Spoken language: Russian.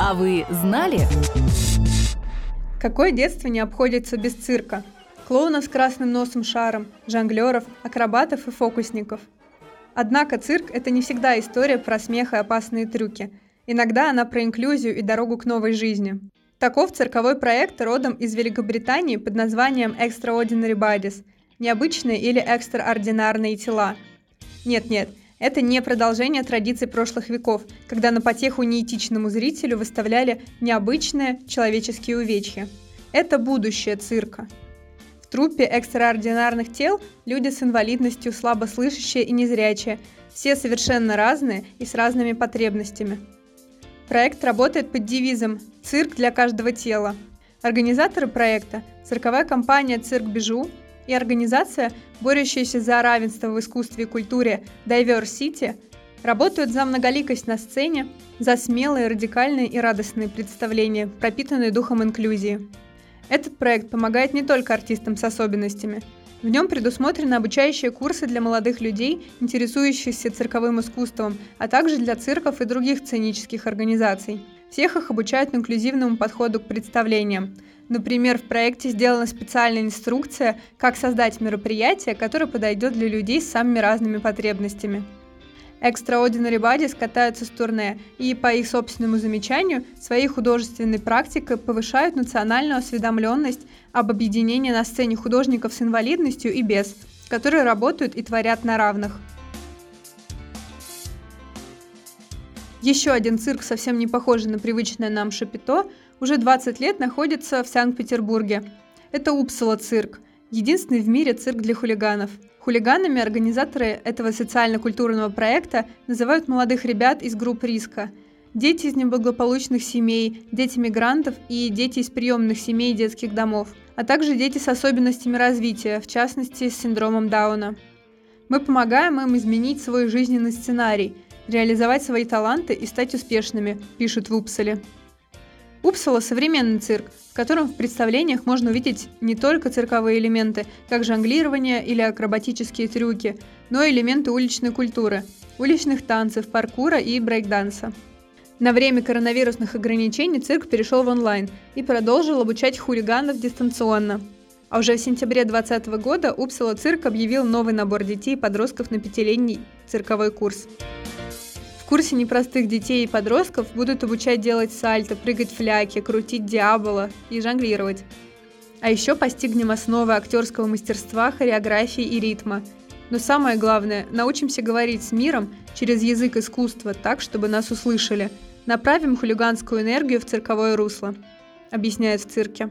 А вы знали? Какое детство не обходится без цирка? Клоунов с красным носом шаром, жонглеров, акробатов и фокусников. Однако цирк – это не всегда история про смех и опасные трюки. Иногда она про инклюзию и дорогу к новой жизни. Таков цирковой проект родом из Великобритании под названием Extraordinary Bodies – необычные или экстраординарные тела. Нет-нет, это не продолжение традиций прошлых веков, когда на потеху неэтичному зрителю выставляли необычные человеческие увечья. Это будущее цирка. В труппе экстраординарных тел люди с инвалидностью, слабослышащие и незрячие, все совершенно разные и с разными потребностями. Проект работает под девизом «Цирк для каждого тела». Организаторы проекта – цирковая компания «Cirque Bijou» и организация, борющаяся за равенство в искусстве и культуре Diversity, работают за многоликость на сцене, за смелые, радикальные и радостные представления, пропитанные духом инклюзии. Этот проект помогает не только артистам с особенностями. В нем предусмотрены обучающие курсы для молодых людей, интересующихся цирковым искусством, а также для цирков и других сценических организаций. Всех их обучают инклюзивному подходу к представлениям. Например, в проекте сделана специальная инструкция, как создать мероприятие, которое подойдет для людей с самыми разными потребностями. Extraordinary Bodies катаются с турне и, по их собственному замечанию, своей художественной практикой повышают национальную осведомленность об объединении на сцене художников с инвалидностью и без, которые работают и творят на равных. Еще один цирк, совсем не похожий на привычное нам шапито, уже 20 лет находится в Санкт-Петербурге. Это Упсала цирк, единственный в мире цирк для хулиганов. Хулиганами организаторы этого социально-культурного проекта называют молодых ребят из групп риска. Дети из неблагополучных семей, дети мигрантов и дети из приемных семей и детских домов, а также дети с особенностями развития, в частности с синдромом Дауна. Мы помогаем им изменить свой жизненный сценарий, реализовать свои таланты и стать успешными, пишут в Упсале. Упсала – современный цирк, в котором в представлениях можно увидеть не только цирковые элементы, как жонглирование или акробатические трюки, но и элементы уличной культуры, уличных танцев, паркура и брейкданса. На время коронавирусных ограничений цирк перешел в онлайн и продолжил обучать хулиганов дистанционно. А уже в сентябре 2020 года Упсала цирк объявил новый набор детей и подростков на пятилетний цирковой курс курсе непростых детей и подростков будут обучать делать сальто, прыгать фляки, крутить диабола и жонглировать. А еще постигнем основы актерского мастерства, хореографии и ритма. Но самое главное, научимся говорить с миром через язык искусства так, чтобы нас услышали. Направим хулиганскую энергию в цирковое русло, объясняет в цирке.